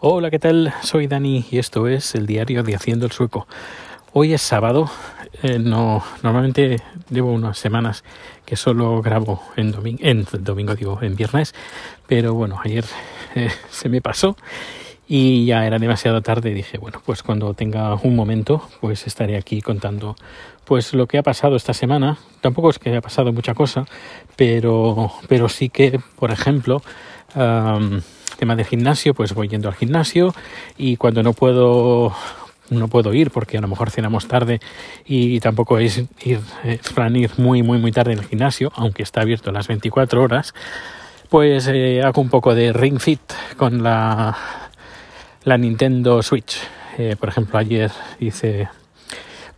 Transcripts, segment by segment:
Hola, ¿qué tal? Soy Dani y esto es el diario de Haciendo el Sueco. Hoy es sábado, eh, no, normalmente llevo unas semanas que solo grabo en domingo, en domingo digo, en viernes, pero bueno, ayer eh, se me pasó y ya era demasiado tarde dije, bueno, pues cuando tenga un momento, pues estaré aquí contando pues lo que ha pasado esta semana. Tampoco es que haya pasado mucha cosa, pero, pero sí que, por ejemplo, tema de gimnasio, pues voy yendo al gimnasio y cuando no puedo no puedo ir porque a lo mejor cenamos tarde y tampoco es ir, plan ir muy muy muy tarde en el gimnasio, aunque está abierto las 24 horas, pues eh, hago un poco de ring fit con la, la Nintendo Switch. Eh, por ejemplo, ayer hice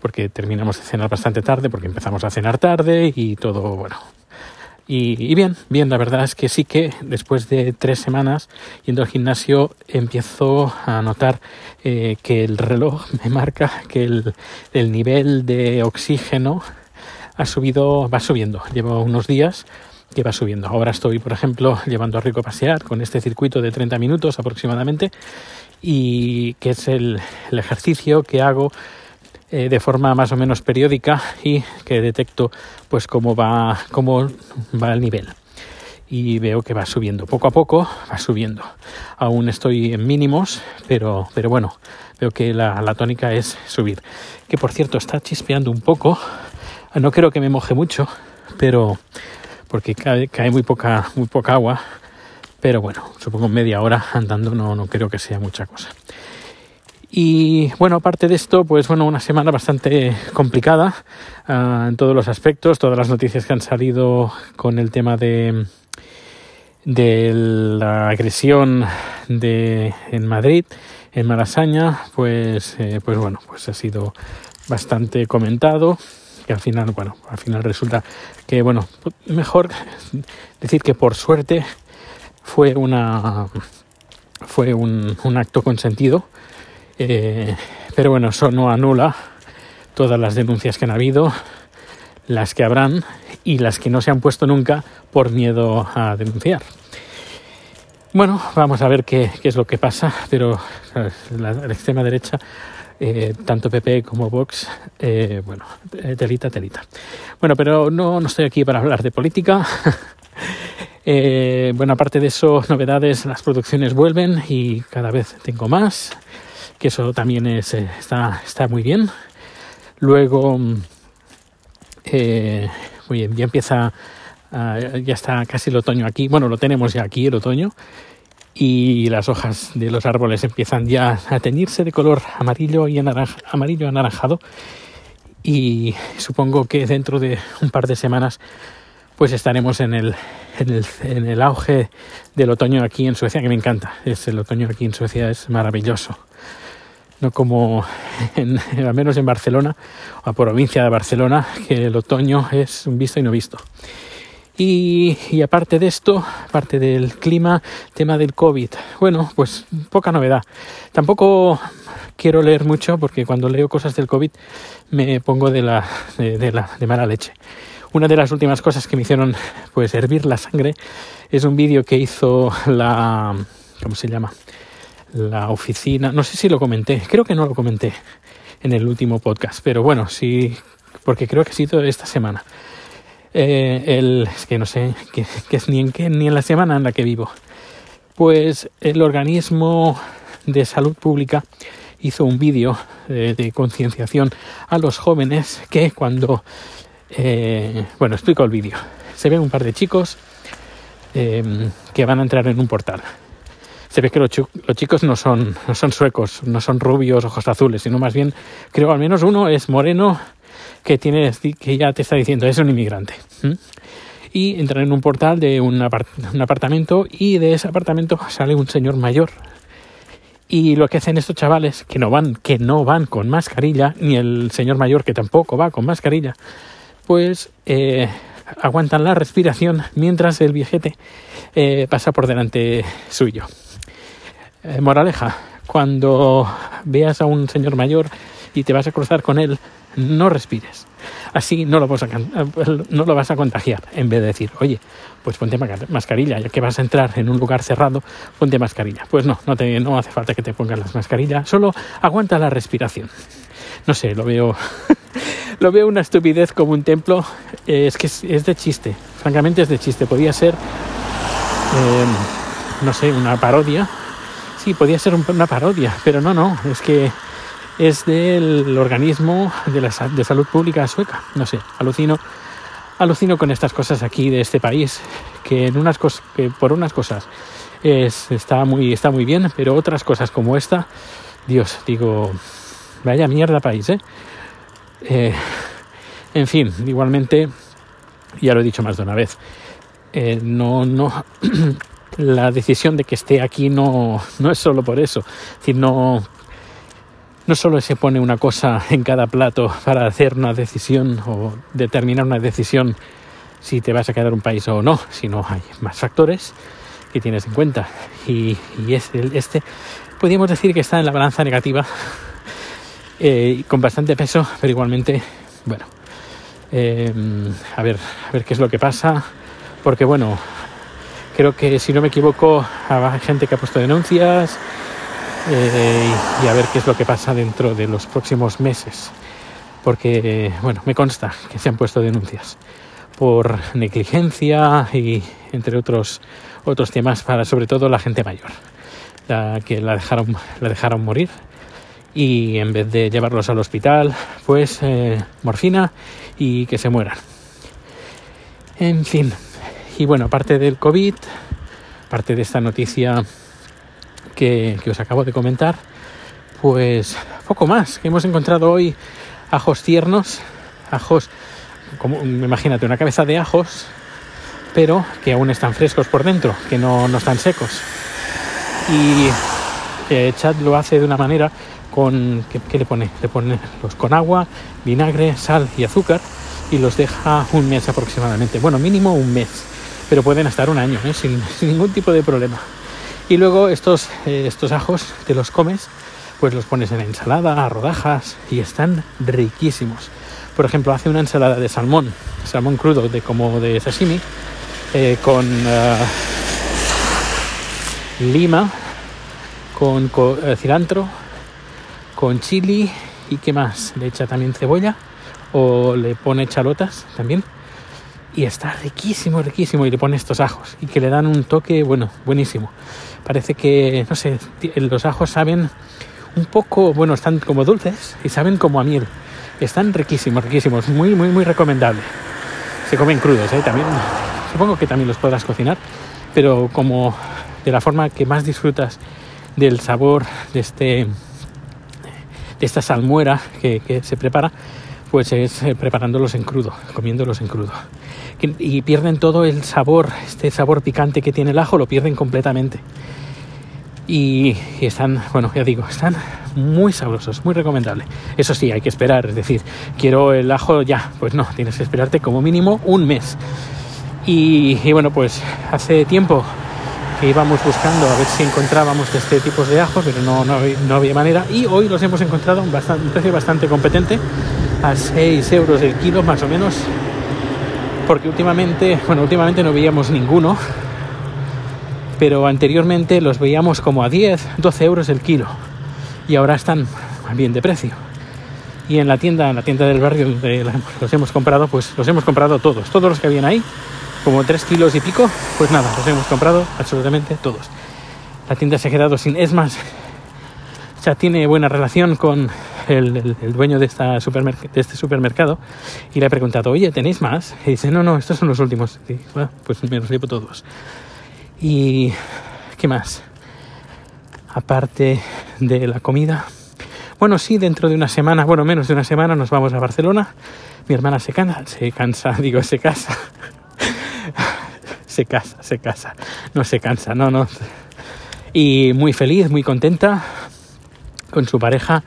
porque terminamos de cenar bastante tarde, porque empezamos a cenar tarde y todo, bueno, y, bien, bien, la verdad es que sí que después de tres semanas yendo al gimnasio empiezo a notar eh, que el reloj me marca que el, el nivel de oxígeno ha subido, va subiendo. Llevo unos días que va subiendo. Ahora estoy, por ejemplo, llevando a Rico a pasear con este circuito de 30 minutos aproximadamente y que es el, ejercicio que hago eh, de forma más o menos periódica y que detecto pues cómo va, cómo va el nivel. Y veo que va subiendo, poco a poco va subiendo. Aún estoy en mínimos, pero, pero bueno, veo que la, la tónica es subir. Que por cierto está chispeando un poco. No creo que me moje mucho, pero porque cae, cae muy poca, muy poca agua. Pero bueno, supongo media hora andando no, no creo que sea mucha cosa. Y bueno, aparte de esto, pues bueno, una semana bastante complicada uh, en todos los aspectos, todas las noticias que han salido con el tema de, de la agresión de, en Madrid, en Malasaña, pues, eh, pues bueno, pues ha sido bastante comentado que al final, bueno, al final resulta que, bueno, mejor decir que por suerte fue una fue un, un acto consentido eh, pero bueno, eso no anula todas las denuncias que han habido, las que habrán y las que no se han puesto nunca por miedo a denunciar. Bueno, vamos a ver qué, es lo que pasa, pero la, la, extrema derecha, eh, tanto PP como Vox, eh, bueno, eh, telita, telita. Bueno, pero no, no estoy aquí para hablar de política. Eh, bueno, aparte de eso, novedades, las producciones vuelven y cada vez tengo más que eso también es, está, está muy bien. Luego, eh, muy bien, ya empieza, uh, ya está casi el otoño aquí. Bueno, lo tenemos ya aquí, el otoño. Y las hojas de los árboles empiezan ya a teñirse de color amarillo y amarillo anaranjado. Y supongo que dentro de un par de semanas pues estaremos en el, en el, en el auge del otoño aquí en Suecia, que me encanta. Es el otoño aquí en Suecia es maravilloso no como en, al menos en Barcelona o provincia de Barcelona, que el otoño es un visto y no visto. Y, aparte de esto, aparte del clima, tema del COVID, bueno, pues poca novedad. Tampoco quiero leer mucho porque cuando leo cosas del COVID me pongo de la de, de la de mala leche. Una de las últimas cosas que me hicieron pues hervir la sangre es un vídeo que hizo la ¿cómo se llama? la oficina, no sé si lo comenté, creo que no lo comenté en el último podcast, pero bueno, sí, porque creo que ha sido esta semana. Eh, el, es que no sé qué es ni en qué, ni en la semana en la que vivo. Pues el organismo de salud pública hizo un vídeo eh, de concienciación a los jóvenes que cuando, eh, bueno, explico el vídeo. Se ven un par de chicos eh, que van a entrar en un portal se ve que los, los chicos no son, no son suecos, no son rubios, ojos azules, sino más bien, creo al menos uno es moreno que que ya te está diciendo es un inmigrante. Y entran en un portal de un, apart un apartamento y de ese apartamento sale un señor mayor y lo que hacen estos chavales que no van que no van con mascarilla ni el señor mayor que tampoco va con mascarilla pues eh, aguantan la respiración mientras el viejete eh, pasa por delante suyo moraleja, cuando veas a un señor mayor y te vas a cruzar con él, no respires. Así no lo, vas a, no lo vas a contagiar. En vez de decir, oye, pues ponte mascarilla, ya que vas a entrar en un lugar cerrado, ponte mascarilla. Pues no, no, te, no hace falta que te pongas las mascarillas, solo aguanta la respiración. No sé, lo veo, lo veo una estupidez como un templo. Eh, es que es, de chiste, francamente es de chiste. Podía ser, eh, no sé, una parodia. Sí, podía ser una parodia, pero no, no, es que es del organismo de, la, de salud pública sueca. No sé, alucino, alucino con estas cosas aquí de este país, que, en unas por unas cosas es, está, muy, está muy bien, pero otras cosas como esta, Dios, digo, vaya mierda país, ¿eh? eh en fin, igualmente, ya lo he dicho más de una vez, eh, no, no, la decisión de que esté aquí no, no es solo por eso, sino no solo se pone una cosa en cada plato para hacer una decisión o determinar una decisión si te vas a quedar un país o no, sino hay más factores que tienes en cuenta. Y, este, este, podríamos decir que está en la balanza negativa, eh, con bastante peso, pero igualmente, bueno, eh, a, ver, a ver qué es lo que pasa, porque bueno, creo que si no me equivoco, hay gente que ha puesto denuncias eh, y a ver qué es lo que pasa dentro de los próximos meses. Porque, bueno, me consta que se han puesto denuncias por negligencia y entre otros, otros temas para sobre todo la gente mayor, la que la dejaron, la dejaron morir y en vez de llevarlos al hospital, pues eh, morfina y que se mueran. En fin, y bueno, aparte del COVID, aparte de esta noticia que, os acabo de comentar, pues poco más. Hemos encontrado hoy ajos tiernos, ajos, como imagínate, una cabeza de ajos, pero que aún están frescos por dentro, que no, no están secos. Y eh, Chad lo hace de una manera con, ¿qué, le pone? Le pone los con agua, vinagre, sal y azúcar y los deja un mes aproximadamente. Bueno, mínimo un mes, pero pueden estar un año, ¿eh? sin ningún tipo de problema. Y luego estos, eh, estos ajos te los comes, pues los pones en ensalada, a rodajas y están riquísimos. Por ejemplo, hace una ensalada de salmón, salmón crudo de como de sashimi, eh, con eh, lima, con, cilantro, con chili y qué más. Le echa también cebolla o le pone chalotas también y está riquísimo, riquísimo y le pone estos ajos y que le dan un toque, bueno, buenísimo. Parece que, no sé, los ajos saben un poco, bueno, están como dulces y saben como a miel. Están riquísimos, riquísimos, muy, muy, muy recomendable. Se comen crudos, ¿eh? También, supongo que también los podrás cocinar, pero como de la forma que más disfrutas del sabor de este de esta salmuera que se prepara, pues es eh, preparándolos en crudo, comiéndolos en crudo. Y pierden todo el sabor, este sabor picante que tiene el ajo, lo pierden completamente. Y, están, bueno, ya digo, están muy sabrosos, muy recomendable. Eso sí, hay que esperar, es decir, quiero el ajo ya, pues no, tienes que esperarte como mínimo un mes. Y, bueno, pues hace tiempo que íbamos buscando a ver si encontrábamos este tipo de ajo, pero no, no, había manera. Y hoy los hemos encontrado un, un precio bastante competente a 6 euros el kilo más o menos porque últimamente, bueno, últimamente no veíamos ninguno, pero anteriormente los veíamos como a 10, 12 euros el kilo y ahora están bien de precio. Y en la tienda, en la tienda del barrio donde los hemos comprado, pues los hemos comprado todos, todos los que habían ahí, como 3 kilos y pico, pues nada, los hemos comprado absolutamente todos. La tienda se ha quedado sin, es más, ya tiene buena relación con el, dueño de, esta de este supermercado y le he preguntado, oye, ¿tenéis más? Y dice, no, no, estos son los últimos. Y, pues me los llevo todos. ¿Y qué más? Aparte de la comida. Bueno, sí, dentro de una semana, bueno, menos de una semana nos vamos a Barcelona. Mi hermana se cansa, se cansa, digo, se casa. se casa, se casa. No se cansa, no, no. Y muy feliz, muy contenta con su pareja.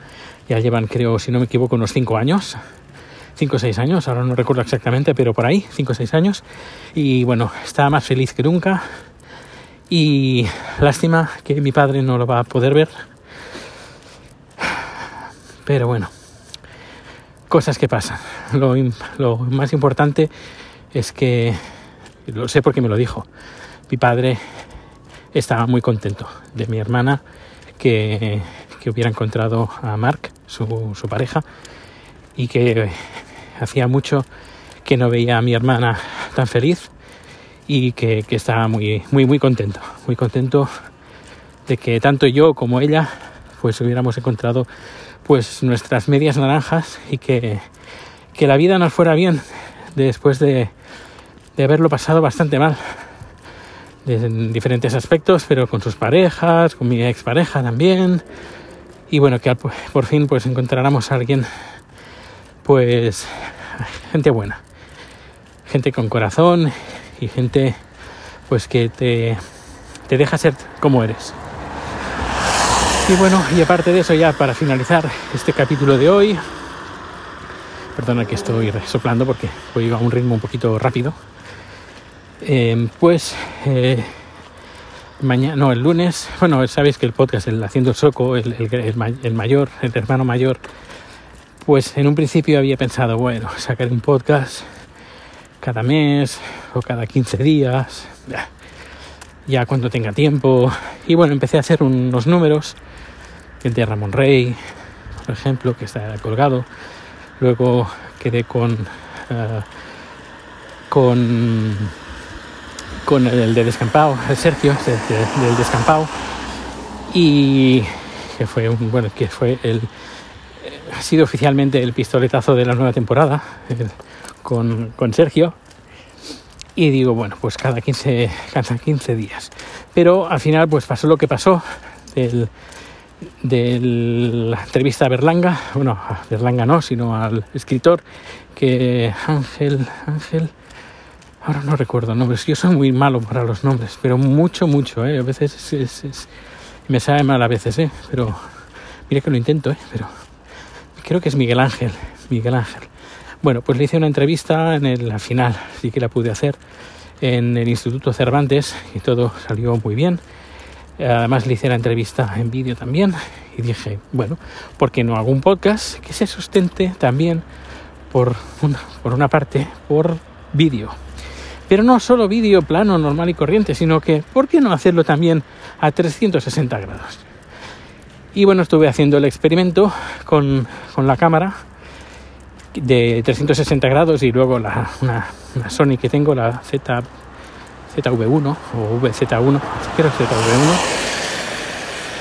Ya llevan, creo, si no me equivoco, unos 5 años. 5 o 6 años, ahora no recuerdo exactamente, pero por ahí, 5 o 6 años. Y bueno, está más feliz que nunca. Y lástima que mi padre no lo va a poder ver. Pero bueno, cosas que pasan. Lo, lo más importante es que, lo sé porque me lo dijo, mi padre estaba muy contento de mi hermana que, que hubiera encontrado a Mark, su, su, pareja, y que hacía mucho que no veía a mi hermana tan feliz y que, que estaba muy, muy, muy contento, muy contento de que tanto yo como ella pues hubiéramos encontrado pues nuestras medias naranjas y que, que la vida nos fuera bien después de, de haberlo pasado bastante mal en diferentes aspectos, pero con sus parejas, con mi expareja también. Y bueno, que por fin pues encontráramos a alguien, pues gente buena, gente con corazón y gente pues que te, te deja ser como eres. Y bueno, y aparte de eso ya para finalizar este capítulo de hoy, perdona que estoy soplando porque voy a un ritmo un poquito rápido, eh, pues eh, mañana, no, el lunes, bueno, sabéis que el podcast, el Haciendo el Soco, el, el, mayor, el hermano mayor, pues en un principio había pensado, bueno, sacar un podcast cada mes o cada 15 días, ya, cuando tenga tiempo. Y bueno, empecé a hacer unos números, el de Ramón Rey, por ejemplo, que está colgado. Luego quedé con... Uh, con con el de Descampado, el Sergio, el del Descampado, y que fue un, bueno, que fue el ha sido oficialmente el pistoletazo de la nueva temporada con, con, Sergio. Y digo, bueno, pues cada 15, cada 15 días. Pero al final, pues pasó lo que pasó del, de la entrevista a Berlanga, bueno, a Berlanga no, sino al escritor, que Ángel, Ángel, Ahora no recuerdo nombres. Yo soy muy malo para los nombres, pero mucho, mucho. ¿eh? A veces es, es, es, me sabe mal a veces, ¿eh? pero mire que lo intento, ¿eh? pero creo que es Miguel Ángel. Miguel Ángel. Bueno, pues le hice una entrevista en el, la final, sí que la pude hacer en el Instituto Cervantes y todo salió muy bien. Además le hice la entrevista en vídeo también y dije, bueno, ¿por qué no un podcast que se sustente también por una, por una parte por vídeo? Pero no solo vídeo plano, normal y corriente, sino que, ¿por qué no hacerlo también a 360 grados? Y bueno, estuve haciendo el experimento con, con la cámara de 360 grados y luego la, una, Sony que tengo, la Z, ZV1 o VZ1, creo que ZV1.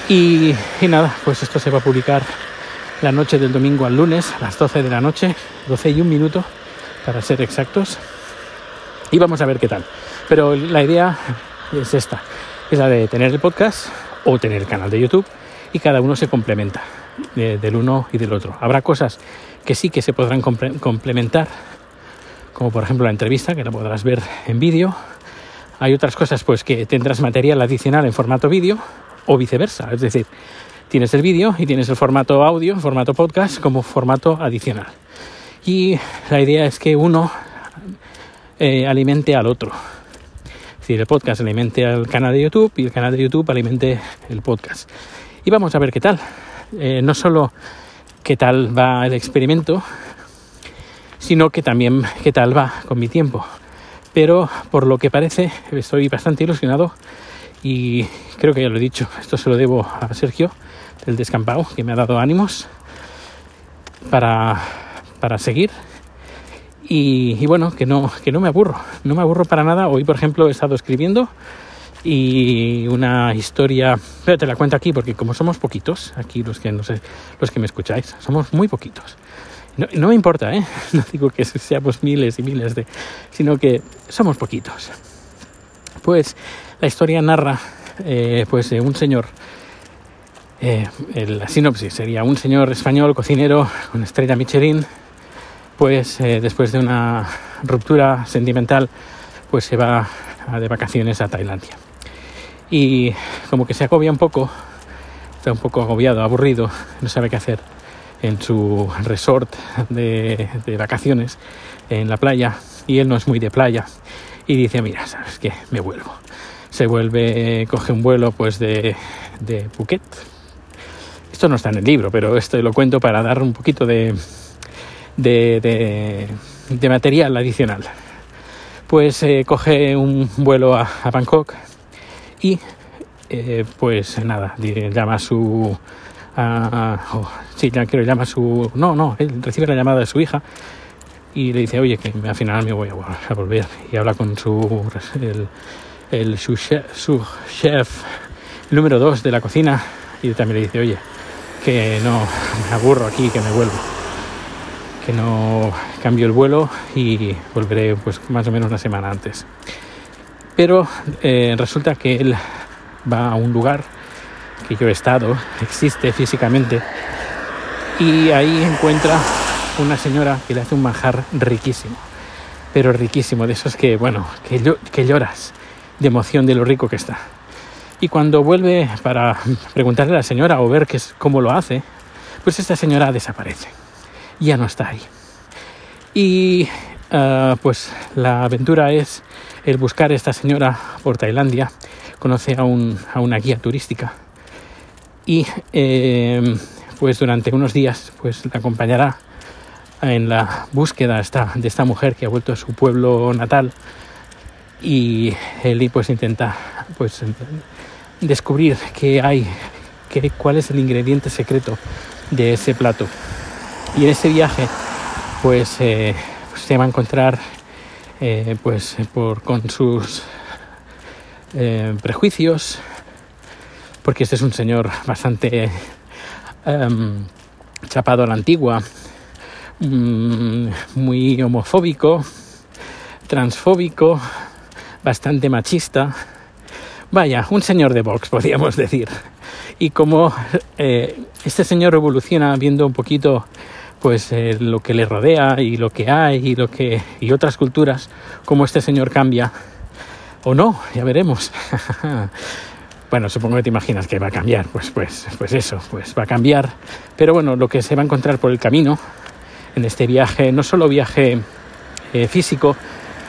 Y, y nada, pues esto se va a publicar la noche del domingo al lunes a las 12 de la noche, 12 y un minuto para ser exactos y vamos a ver qué tal. Pero la idea es esta, es la de tener el podcast o tener el canal de YouTube y cada uno se complementa de, del uno y del otro. Habrá cosas que sí que se podrán comple complementar, como por ejemplo la entrevista, que la podrás ver en vídeo. Hay otras cosas pues que tendrás material adicional en formato vídeo o viceversa, es decir, tienes el vídeo y tienes el formato audio, formato podcast como formato adicional. Y la idea es que uno eh, alimente al otro. Es decir, el podcast alimente al canal de YouTube y el canal de YouTube alimente el podcast. Y vamos a ver qué tal. Eh, no solo qué tal va el experimento, sino que también qué tal va con mi tiempo. Pero por lo que parece estoy bastante ilusionado y creo que ya lo he dicho, esto se lo debo a Sergio del descampado que me ha dado ánimos para, para seguir y, bueno, que no, que no me aburro, no me aburro para nada. Hoy, por ejemplo, he estado escribiendo y una historia, pero te la cuento aquí porque como somos poquitos, aquí los que no sé, los que me escucháis, somos muy poquitos. No, no me importa, ¿eh? no digo que seamos miles y miles de, sino que somos poquitos. Pues la historia narra, eh, pues un señor. Eh, la sinopsis sería un señor español cocinero con estrella Michelin pues eh, después de una ruptura sentimental, pues se va de vacaciones a Tailandia. Y como que se agobia un poco, está un poco agobiado, aburrido, no sabe qué hacer en su resort de, de vacaciones en la playa. Y él no es muy de playa. Y dice, mira, ¿sabes qué? Me vuelvo. Se vuelve, coge un vuelo pues de, de Phuket. Esto no está en el libro, pero esto lo cuento para dar un poquito de, de, de, material adicional. Pues eh, coge un vuelo a, Bangkok y eh, pues nada, llama a su... Oh, sí, ya quiero llama a su... No, no, él recibe la llamada de su hija y le dice, oye, que al final me voy a, volver. Y habla con su... el, el su, chef, número dos de la cocina y también le dice, oye, que no me aburro aquí, que me vuelvo, que no cambio el vuelo y volveré pues más o menos una semana antes. Pero eh, resulta que él va a un lugar que yo he estado, existe físicamente, y ahí encuentra una señora que le hace un manjar riquísimo, pero riquísimo, de esos que, bueno, que, que lloras de emoción de lo rico que está. Y cuando vuelve para preguntarle a la señora o ver qué es, cómo lo hace, pues esta señora desaparece. Ya no está ahí. Y ah, pues la aventura es el buscar a esta señora por Tailandia. Conoce a, un, a una guía turística. Y em, pues durante unos días pues la acompañará en la búsqueda esta, de esta mujer que ha vuelto a su pueblo natal y él pues intenta pues descubrir qué hay, qué, cuál es el ingrediente secreto de ese plato. Y en ese viaje, pues, eh, se va a encontrar eh, pues, por, con sus eh, prejuicios, porque este es un señor bastante em, chapado a la antigua, mm, muy homofóbico, transfóbico, bastante machista Vaya, un señor de Vox, podríamos decir. Y como eh, este señor evoluciona viendo un poquito pues eh, lo que le rodea y lo que hay y lo que y otras culturas, como este señor cambia o no, ya veremos. bueno, supongo que te imaginas que va a cambiar, pues pues pues eso, pues va a cambiar, pero bueno, lo que se va a encontrar por el camino en este viaje, no solo viaje eh, físico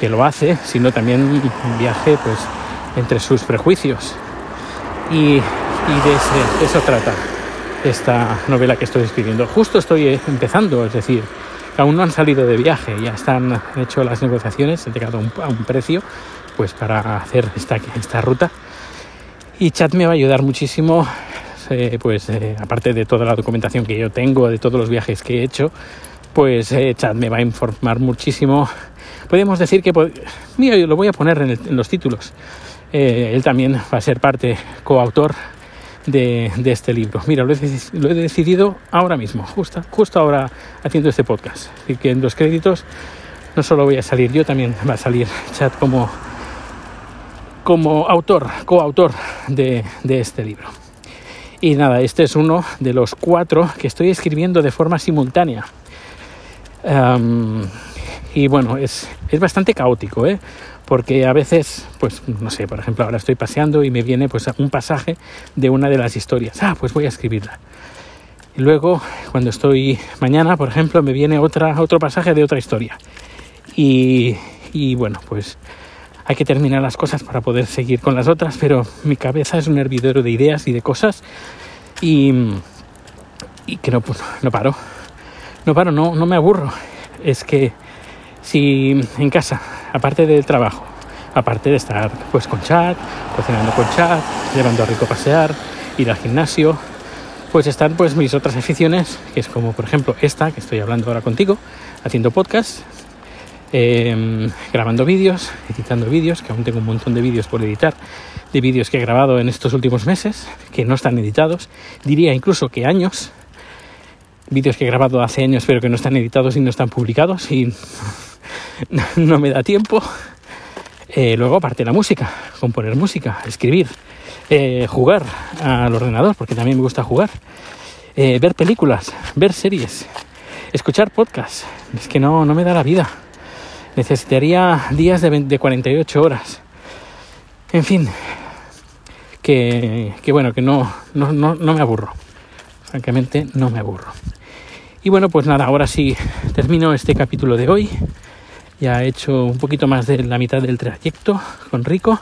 que lo hace, sino también viaje pues entre sus prejuicios. Y, de, eso trata esta novela que estoy escribiendo. Justo estoy eh, empezando, es decir, aún no han salido de viaje, ya están hecho las negociaciones, he llegado a un, precio pues para hacer esta, esta ruta. Y Chat me va a ayudar muchísimo, eh, pues eh, aparte de toda la documentación que yo tengo, de todos los viajes que he hecho, pues Chat me va a informar muchísimo. Podemos decir que, mira, yo lo voy a poner en los títulos. Eh, él también va a ser parte coautor de, este libro. Mira, lo he, decidido ahora mismo, justo, justo ahora haciendo este podcast. Así que en los créditos no solo voy a salir yo, también va a salir Chat como, como autor, coautor de, de este libro. Y nada, este es uno de los cuatro que estoy escribiendo de forma simultánea. y bueno, es, es bastante caótico, ¿eh? Porque a veces, pues no sé, por ejemplo, ahora estoy paseando y me viene pues un pasaje de una de las historias. Ah, pues voy a escribirla. Y luego, cuando estoy mañana, por ejemplo, me viene otra, otro pasaje de otra historia. Y, y bueno, pues hay que terminar las cosas para poder seguir con las otras, pero mi cabeza es un hervidero de ideas y de cosas y, y que no, pues, no paro. No paro, no, no me aburro. Es que si en casa aparte del trabajo, aparte de estar pues con chat, cocinando con chat, llevando a Rico pasear, ir al gimnasio, pues están pues mis otras aficiones, que es como por ejemplo esta que estoy hablando ahora contigo, haciendo podcast, em, grabando vídeos, editando vídeos, que aún tengo un montón de vídeos por editar, de vídeos que he grabado en estos últimos meses, que no están editados, diría incluso que años, vídeos que he grabado hace años pero que no están editados y no están publicados y no me da tiempo. Eh, luego, aparte la música, componer música, escribir, eh, jugar al ordenador, porque también me gusta jugar, eh, ver películas, ver series, escuchar podcasts. Es que no, no me da la vida. Necesitaría días de, de 48 horas. En fin, que, que bueno, que no, no, no, no me aburro. Francamente, no me aburro. Y bueno, pues nada, ahora sí termino este capítulo de hoy. Ya he hecho un poquito más de la mitad del trayecto con Rico.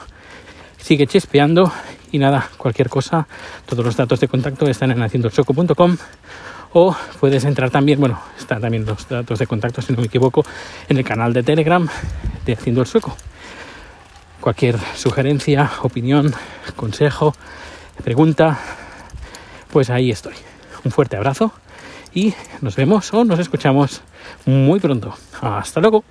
Sigue chispeando y nada, cualquier cosa, todos los datos de contacto están en haciendochoco.com o puedes entrar también, bueno, están también los datos de contacto, si no me equivoco, en el canal de Telegram de Haciendo el Sueco. Cualquier sugerencia, opinión, consejo, pregunta, pues ahí estoy. Un fuerte abrazo y nos vemos o nos escuchamos muy pronto. Hasta luego.